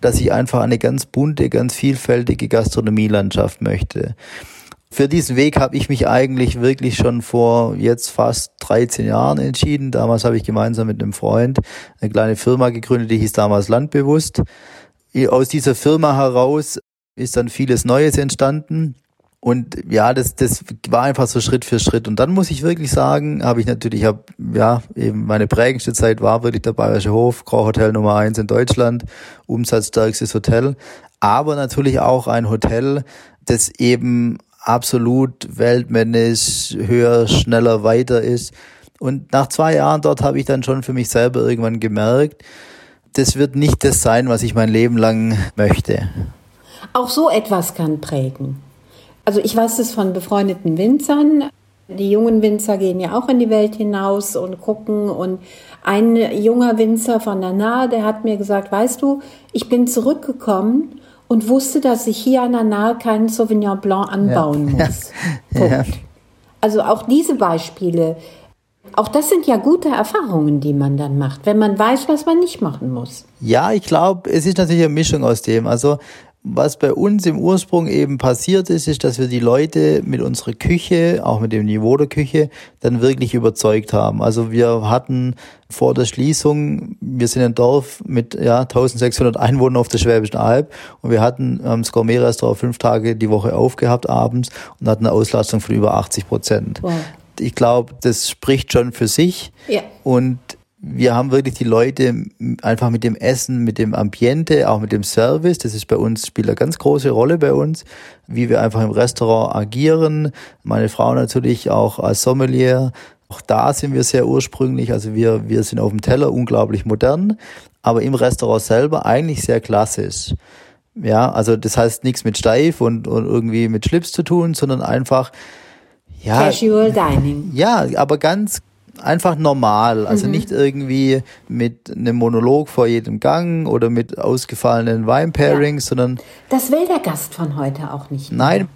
dass ich einfach eine ganz bunte, ganz vielfältige Gastronomielandschaft möchte. Für diesen Weg habe ich mich eigentlich wirklich schon vor jetzt fast 13 Jahren entschieden. Damals habe ich gemeinsam mit einem Freund eine kleine Firma gegründet, die hieß damals Landbewusst. Aus dieser Firma heraus ist dann vieles Neues entstanden. Und ja, das, das war einfach so Schritt für Schritt. Und dann muss ich wirklich sagen, habe ich natürlich, hab, ja, eben meine prägendste Zeit war wirklich der Bayerische Hof, Hotel Nummer eins in Deutschland, umsatzstärkstes Hotel. Aber natürlich auch ein Hotel, das eben absolut weltmännisch höher, schneller, weiter ist. Und nach zwei Jahren dort habe ich dann schon für mich selber irgendwann gemerkt, das wird nicht das sein, was ich mein Leben lang möchte. Auch so etwas kann prägen. Also ich weiß es von befreundeten Winzern. Die jungen Winzer gehen ja auch in die Welt hinaus und gucken. Und ein junger Winzer von der Nahe, der hat mir gesagt, weißt du, ich bin zurückgekommen und wusste, dass ich hier an der Nahe keinen Sauvignon Blanc anbauen ja. <laughs> muss. Ja. Also auch diese Beispiele, auch das sind ja gute Erfahrungen, die man dann macht, wenn man weiß, was man nicht machen muss. Ja, ich glaube, es ist natürlich eine Mischung aus dem. Also was bei uns im Ursprung eben passiert ist, ist, dass wir die Leute mit unserer Küche, auch mit dem Niveau der Küche, dann wirklich überzeugt haben. Also wir hatten vor der Schließung, wir sind ein Dorf mit ja, 1600 Einwohnern auf der Schwäbischen Alb und wir hatten am ähm, Gourmet-Restaurant fünf Tage die Woche aufgehabt abends und hatten eine Auslastung von über 80 Prozent. Wow. Ich glaube, das spricht schon für sich. Ja. Und wir haben wirklich die Leute einfach mit dem Essen, mit dem Ambiente, auch mit dem Service, das ist bei uns, spielt eine ganz große Rolle bei uns, wie wir einfach im Restaurant agieren. Meine Frau natürlich auch als Sommelier. Auch da sind wir sehr ursprünglich, also wir, wir sind auf dem Teller unglaublich modern, aber im Restaurant selber eigentlich sehr klassisch. Ja, also das heißt nichts mit steif und, und irgendwie mit Schlips zu tun, sondern einfach, ja. Casual Dining. Ja, aber ganz, einfach normal, also mhm. nicht irgendwie mit einem Monolog vor jedem Gang oder mit ausgefallenen Wine-Pairings, ja. sondern. Das will der Gast von heute auch nicht. Mehr. Nein.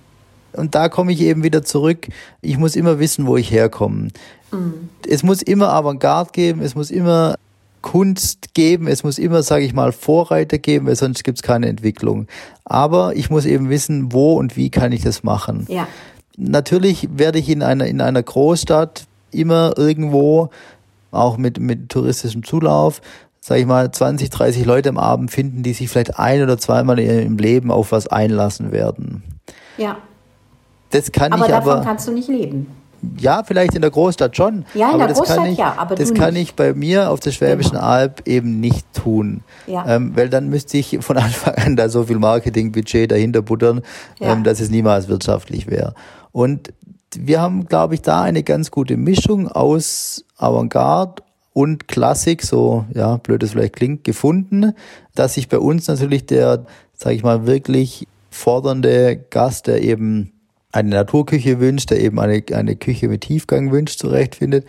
Und da komme ich eben wieder zurück. Ich muss immer wissen, wo ich herkomme. Mhm. Es muss immer Avantgarde geben, es muss immer Kunst geben, es muss immer, sage ich mal, Vorreiter geben, weil sonst gibt es keine Entwicklung. Aber ich muss eben wissen, wo und wie kann ich das machen. Ja. Natürlich werde ich in einer, in einer Großstadt immer irgendwo, auch mit, mit touristischem Zulauf, sag ich mal, 20, 30 Leute am Abend finden, die sich vielleicht ein oder zweimal im Leben auf was einlassen werden. Ja. Das kann aber ich davon aber. kannst du nicht leben. Ja, vielleicht in der Großstadt schon. Ja, in aber der das Großstadt kann ich, ja, aber das kann nicht. ich bei mir auf der Schwäbischen genau. Alb eben nicht tun. Ja. Ähm, weil dann müsste ich von <laughs> Anfang an da so viel Marketingbudget dahinter buttern, ja. ähm, dass es niemals wirtschaftlich wäre. Und wir haben, glaube ich, da eine ganz gute Mischung aus Avantgarde und Klassik, so ja, blöd es vielleicht klingt, gefunden, dass sich bei uns natürlich der, sage ich mal, wirklich fordernde Gast, der eben eine Naturküche wünscht, der eben eine, eine Küche mit Tiefgang wünscht, zurechtfindet,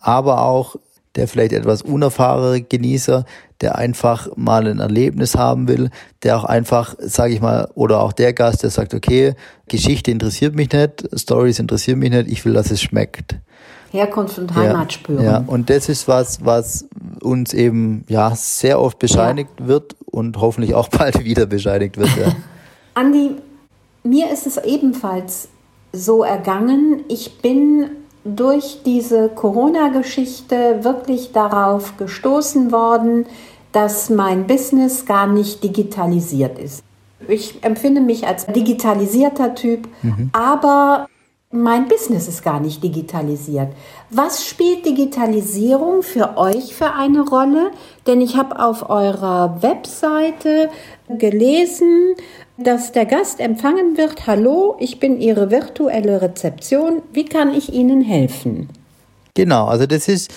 aber auch der vielleicht etwas unerfahrene Genießer, der einfach mal ein Erlebnis haben will, der auch einfach, sage ich mal, oder auch der Gast, der sagt, okay, Geschichte interessiert mich nicht, Stories interessieren mich nicht, ich will, dass es schmeckt. Herkunft und Heimat ja, spüren. Ja, und das ist was, was uns eben ja sehr oft bescheinigt ja. wird und hoffentlich auch <laughs> bald wieder bescheinigt wird. Ja. Andi, mir ist es ebenfalls so ergangen. Ich bin durch diese Corona-Geschichte wirklich darauf gestoßen worden, dass mein Business gar nicht digitalisiert ist. Ich empfinde mich als digitalisierter Typ, mhm. aber mein Business ist gar nicht digitalisiert. Was spielt Digitalisierung für euch für eine Rolle? Denn ich habe auf eurer Webseite gelesen, dass der Gast empfangen wird, hallo, ich bin Ihre virtuelle Rezeption, wie kann ich Ihnen helfen? Genau, also das ist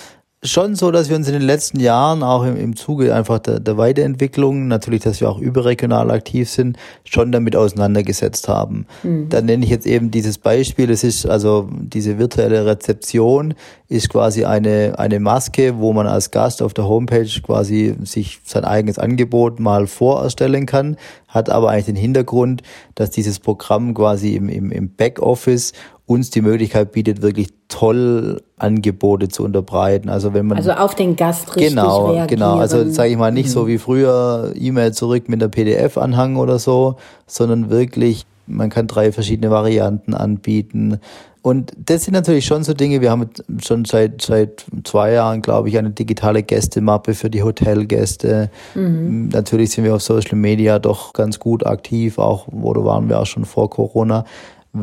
schon so, dass wir uns in den letzten Jahren auch im, im Zuge einfach der, der Weiterentwicklung, natürlich, dass wir auch überregional aktiv sind, schon damit auseinandergesetzt haben. Mhm. Dann nenne ich jetzt eben dieses Beispiel, es ist also diese virtuelle Rezeption ist quasi eine, eine Maske, wo man als Gast auf der Homepage quasi sich sein eigenes Angebot mal vorerstellen kann, hat aber eigentlich den Hintergrund, dass dieses Programm quasi im, im, im Backoffice uns die Möglichkeit bietet, wirklich toll Angebote zu unterbreiten. Also wenn man also auf den Gast richtig genau reagieren. genau also sage ich mal nicht mhm. so wie früher E-Mail zurück mit der PDF-Anhang oder so, sondern wirklich man kann drei verschiedene Varianten anbieten. Und das sind natürlich schon so Dinge, wir haben schon seit, seit zwei Jahren, glaube ich, eine digitale Gästemappe für die Hotelgäste. Mhm. Natürlich sind wir auf Social Media doch ganz gut aktiv, auch, oder waren wir auch schon vor Corona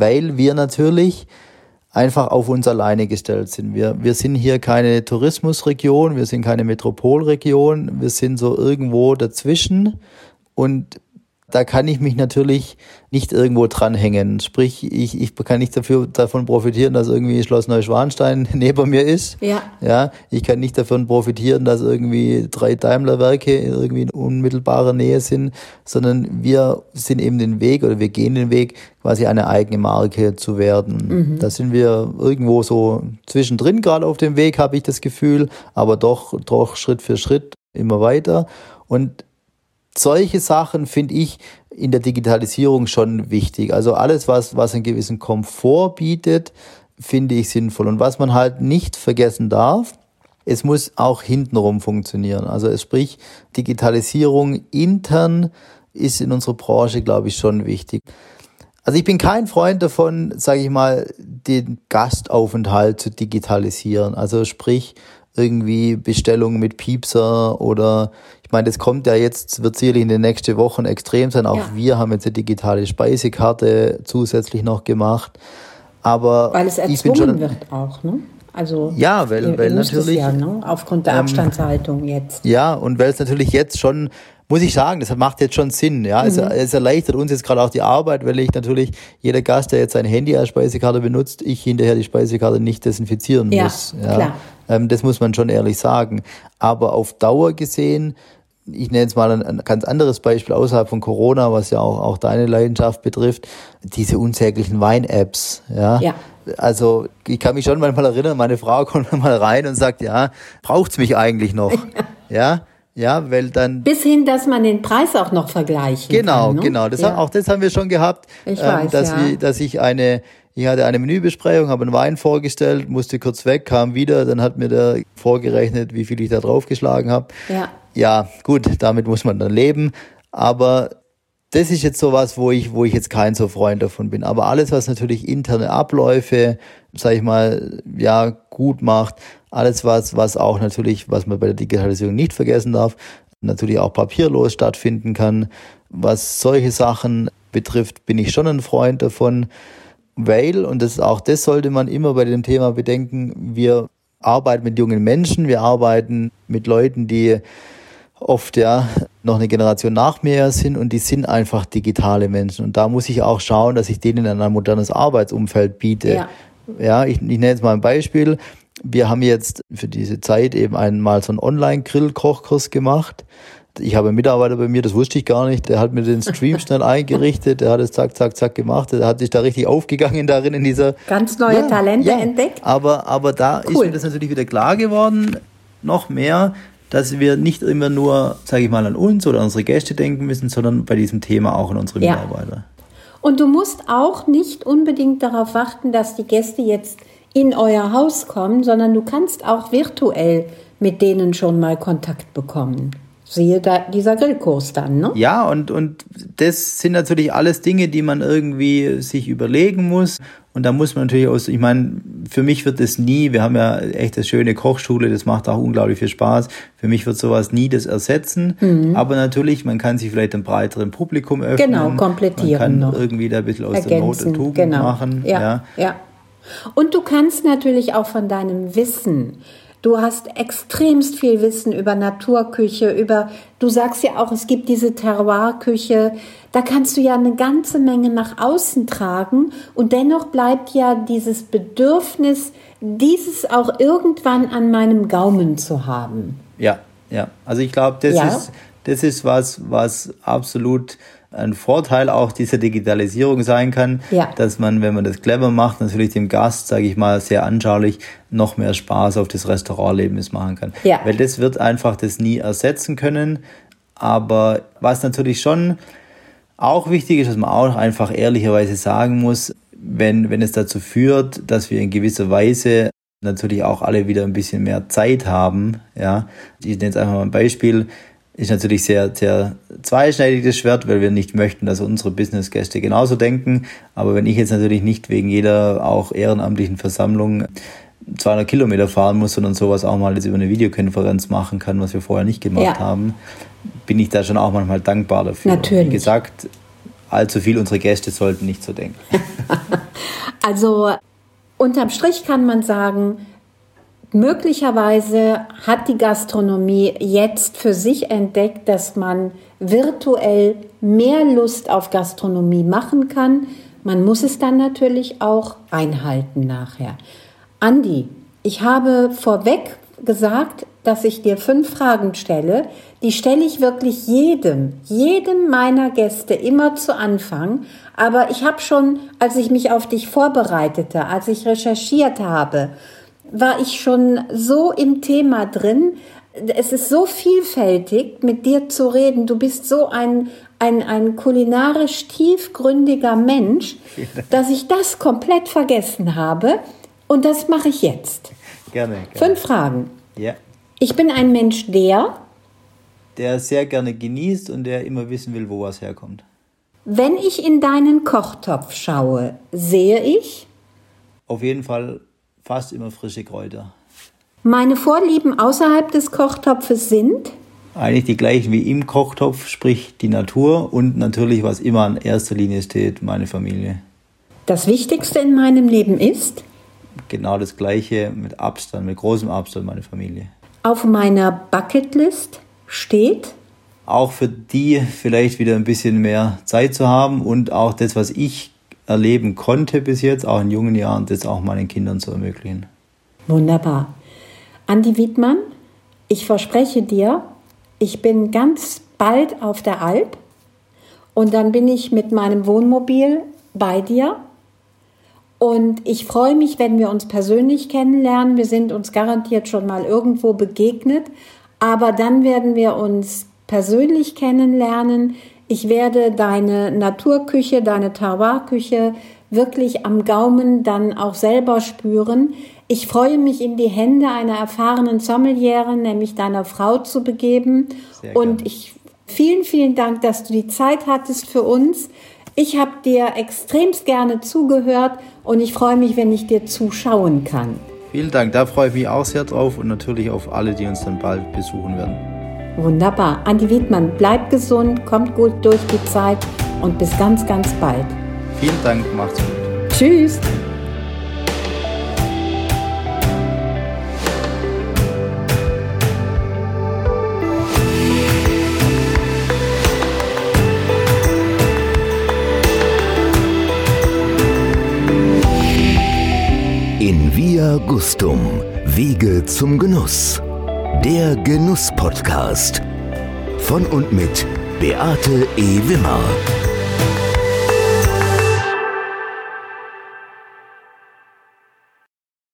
weil wir natürlich einfach auf uns alleine gestellt sind. Wir, wir sind hier keine Tourismusregion, wir sind keine Metropolregion, wir sind so irgendwo dazwischen und da kann ich mich natürlich nicht irgendwo dranhängen. Sprich, ich, ich kann nicht dafür, davon profitieren, dass irgendwie Schloss Neuschwanstein <laughs> neben mir ist. Ja. Ja. Ich kann nicht davon profitieren, dass irgendwie drei Daimler-Werke irgendwie in unmittelbarer Nähe sind, sondern wir sind eben den Weg oder wir gehen den Weg, quasi eine eigene Marke zu werden. Mhm. Da sind wir irgendwo so zwischendrin gerade auf dem Weg, habe ich das Gefühl, aber doch, doch Schritt für Schritt immer weiter. Und solche Sachen finde ich in der Digitalisierung schon wichtig. Also alles, was, was einen gewissen Komfort bietet, finde ich sinnvoll. Und was man halt nicht vergessen darf, es muss auch hintenrum funktionieren. Also sprich, Digitalisierung intern ist in unserer Branche, glaube ich, schon wichtig. Also ich bin kein Freund davon, sage ich mal, den Gastaufenthalt zu digitalisieren. Also sprich, irgendwie Bestellungen mit Piepser oder ich meine, das kommt ja jetzt, wird sicherlich in den nächsten Wochen extrem sein. Auch ja. wir haben jetzt eine digitale Speisekarte zusätzlich noch gemacht. Aber weil es erzwungen schon, wird auch, ne? Also ja, weil, weil natürlich ja, ne? aufgrund der ähm, Abstandshaltung jetzt. Ja, und weil es natürlich jetzt schon muss ich sagen, das macht jetzt schon Sinn. Ja, mhm. es, es, erleichtert uns jetzt gerade auch die Arbeit, weil ich natürlich jeder Gast, der jetzt sein Handy als Speisekarte benutzt, ich hinterher die Speisekarte nicht desinfizieren ja, muss. Ja, klar. Ähm, das muss man schon ehrlich sagen. Aber auf Dauer gesehen, ich nenne jetzt mal ein, ein, ganz anderes Beispiel außerhalb von Corona, was ja auch, auch deine Leidenschaft betrifft, diese unsäglichen Wein-Apps. Ja? ja. Also ich kann mich schon manchmal erinnern, meine Frau <laughs> kommt mal rein und sagt, ja, braucht's mich eigentlich noch? <laughs> ja. Ja, weil dann. Bis hin, dass man den Preis auch noch vergleichen genau, kann. Genau, genau. Das ja. auch das haben wir schon gehabt. Ich ähm, weiß, dass, ja. wir, dass ich eine, ich hatte eine Menübesprechung, habe einen Wein vorgestellt, musste kurz weg, kam wieder, dann hat mir der vorgerechnet, wie viel ich da draufgeschlagen habe. Ja. Ja, gut, damit muss man dann leben. Aber das ist jetzt sowas, wo ich, wo ich jetzt kein so Freund davon bin. Aber alles, was natürlich interne Abläufe, sag ich mal, ja, gut macht, alles was, was auch natürlich, was man bei der Digitalisierung nicht vergessen darf, natürlich auch papierlos stattfinden kann. Was solche Sachen betrifft, bin ich schon ein Freund davon, weil, und das auch das sollte man immer bei dem Thema bedenken, wir arbeiten mit jungen Menschen, wir arbeiten mit Leuten, die oft ja noch eine Generation nach mir sind und die sind einfach digitale Menschen. Und da muss ich auch schauen, dass ich denen ein modernes Arbeitsumfeld biete. Ja, ja ich, ich nenne jetzt mal ein Beispiel. Wir haben jetzt für diese Zeit eben einmal so einen Online-Grill-Kochkurs gemacht. Ich habe einen Mitarbeiter bei mir, das wusste ich gar nicht, der hat mir den Stream schnell <laughs> eingerichtet, der hat es zack, zack, zack gemacht, der hat sich da richtig aufgegangen darin in dieser... Ganz neue ja, Talente ja. entdeckt. Aber, aber da cool. ist mir das natürlich wieder klar geworden, noch mehr, dass wir nicht immer nur, sage ich mal, an uns oder unsere Gäste denken müssen, sondern bei diesem Thema auch an unsere Mitarbeiter. Ja. Und du musst auch nicht unbedingt darauf warten, dass die Gäste jetzt in euer Haus kommen, sondern du kannst auch virtuell mit denen schon mal Kontakt bekommen. Siehe da dieser Grillkurs dann, ne? Ja, und, und das sind natürlich alles Dinge, die man irgendwie sich überlegen muss. Und da muss man natürlich aus, ich meine, für mich wird es nie, wir haben ja echt eine schöne Kochschule, das macht auch unglaublich viel Spaß. Für mich wird sowas nie das ersetzen. Mhm. Aber natürlich, man kann sich vielleicht einem breiteren Publikum öffnen. Genau, komplettieren. Man kann noch. irgendwie da ein bisschen aus Ergänzen, der Not und Tugend genau. machen. Ja, ja. ja. Und du kannst natürlich auch von deinem Wissen Du hast extremst viel Wissen über Naturküche, über, du sagst ja auch, es gibt diese Terroirküche. Da kannst du ja eine ganze Menge nach außen tragen und dennoch bleibt ja dieses Bedürfnis, dieses auch irgendwann an meinem Gaumen zu haben. Ja, ja. Also ich glaube, das ja. ist, das ist was, was absolut ein Vorteil auch dieser Digitalisierung sein kann, ja. dass man, wenn man das clever macht, natürlich dem Gast, sage ich mal, sehr anschaulich noch mehr Spaß auf das Restaurantlebnis machen kann. Ja. Weil das wird einfach das nie ersetzen können. Aber was natürlich schon auch wichtig ist, was man auch einfach ehrlicherweise sagen muss, wenn, wenn es dazu führt, dass wir in gewisser Weise natürlich auch alle wieder ein bisschen mehr Zeit haben, ja. Ich nenne jetzt einfach mal ein Beispiel ist natürlich sehr, sehr zweischneidiges Schwert, weil wir nicht möchten, dass unsere Businessgäste genauso denken. Aber wenn ich jetzt natürlich nicht wegen jeder auch ehrenamtlichen Versammlung 200 Kilometer fahren muss, sondern sowas auch mal jetzt über eine Videokonferenz machen kann, was wir vorher nicht gemacht ja. haben, bin ich da schon auch manchmal dankbar dafür. Natürlich. Wie gesagt, allzu viel unsere Gäste sollten nicht so denken. <laughs> also unterm Strich kann man sagen, Möglicherweise hat die Gastronomie jetzt für sich entdeckt, dass man virtuell mehr Lust auf Gastronomie machen kann. Man muss es dann natürlich auch einhalten nachher. Andi, ich habe vorweg gesagt, dass ich dir fünf Fragen stelle. Die stelle ich wirklich jedem, jedem meiner Gäste immer zu Anfang. Aber ich habe schon, als ich mich auf dich vorbereitete, als ich recherchiert habe, war ich schon so im Thema drin. Es ist so vielfältig, mit dir zu reden. Du bist so ein, ein, ein kulinarisch tiefgründiger Mensch, dass ich das komplett vergessen habe. Und das mache ich jetzt. Gerne, gerne. Fünf Fragen. Ja. Ich bin ein Mensch, der. Der sehr gerne genießt und der immer wissen will, wo was herkommt. Wenn ich in deinen Kochtopf schaue, sehe ich. Auf jeden Fall fast immer frische Kräuter. Meine Vorlieben außerhalb des Kochtopfes sind? Eigentlich die gleichen wie im Kochtopf, sprich die Natur und natürlich, was immer an erster Linie steht, meine Familie. Das Wichtigste in meinem Leben ist? Genau das gleiche mit Abstand, mit großem Abstand meine Familie. Auf meiner Bucketlist steht? Auch für die vielleicht wieder ein bisschen mehr Zeit zu haben und auch das, was ich erleben konnte bis jetzt, auch in jungen Jahren, das auch meinen Kindern zu ermöglichen. Wunderbar. Andi Wiedmann, ich verspreche dir, ich bin ganz bald auf der Alp und dann bin ich mit meinem Wohnmobil bei dir. Und ich freue mich, wenn wir uns persönlich kennenlernen. Wir sind uns garantiert schon mal irgendwo begegnet, aber dann werden wir uns persönlich kennenlernen. Ich werde deine Naturküche, deine Terroirküche wirklich am Gaumen dann auch selber spüren. Ich freue mich, in die Hände einer erfahrenen Sommeliere, nämlich deiner Frau, zu begeben. Und ich vielen, vielen Dank, dass du die Zeit hattest für uns. Ich habe dir extremst gerne zugehört und ich freue mich, wenn ich dir zuschauen kann. Vielen Dank, da freue ich mich auch sehr drauf und natürlich auf alle, die uns dann bald besuchen werden. Wunderbar. Andi Wiedmann, bleibt gesund, kommt gut durch die Zeit und bis ganz, ganz bald. Vielen Dank, macht's gut. Tschüss. In Via Gustum, Wege zum Genuss. Der Genuss-Podcast. Von und mit Beate E. Wimmer.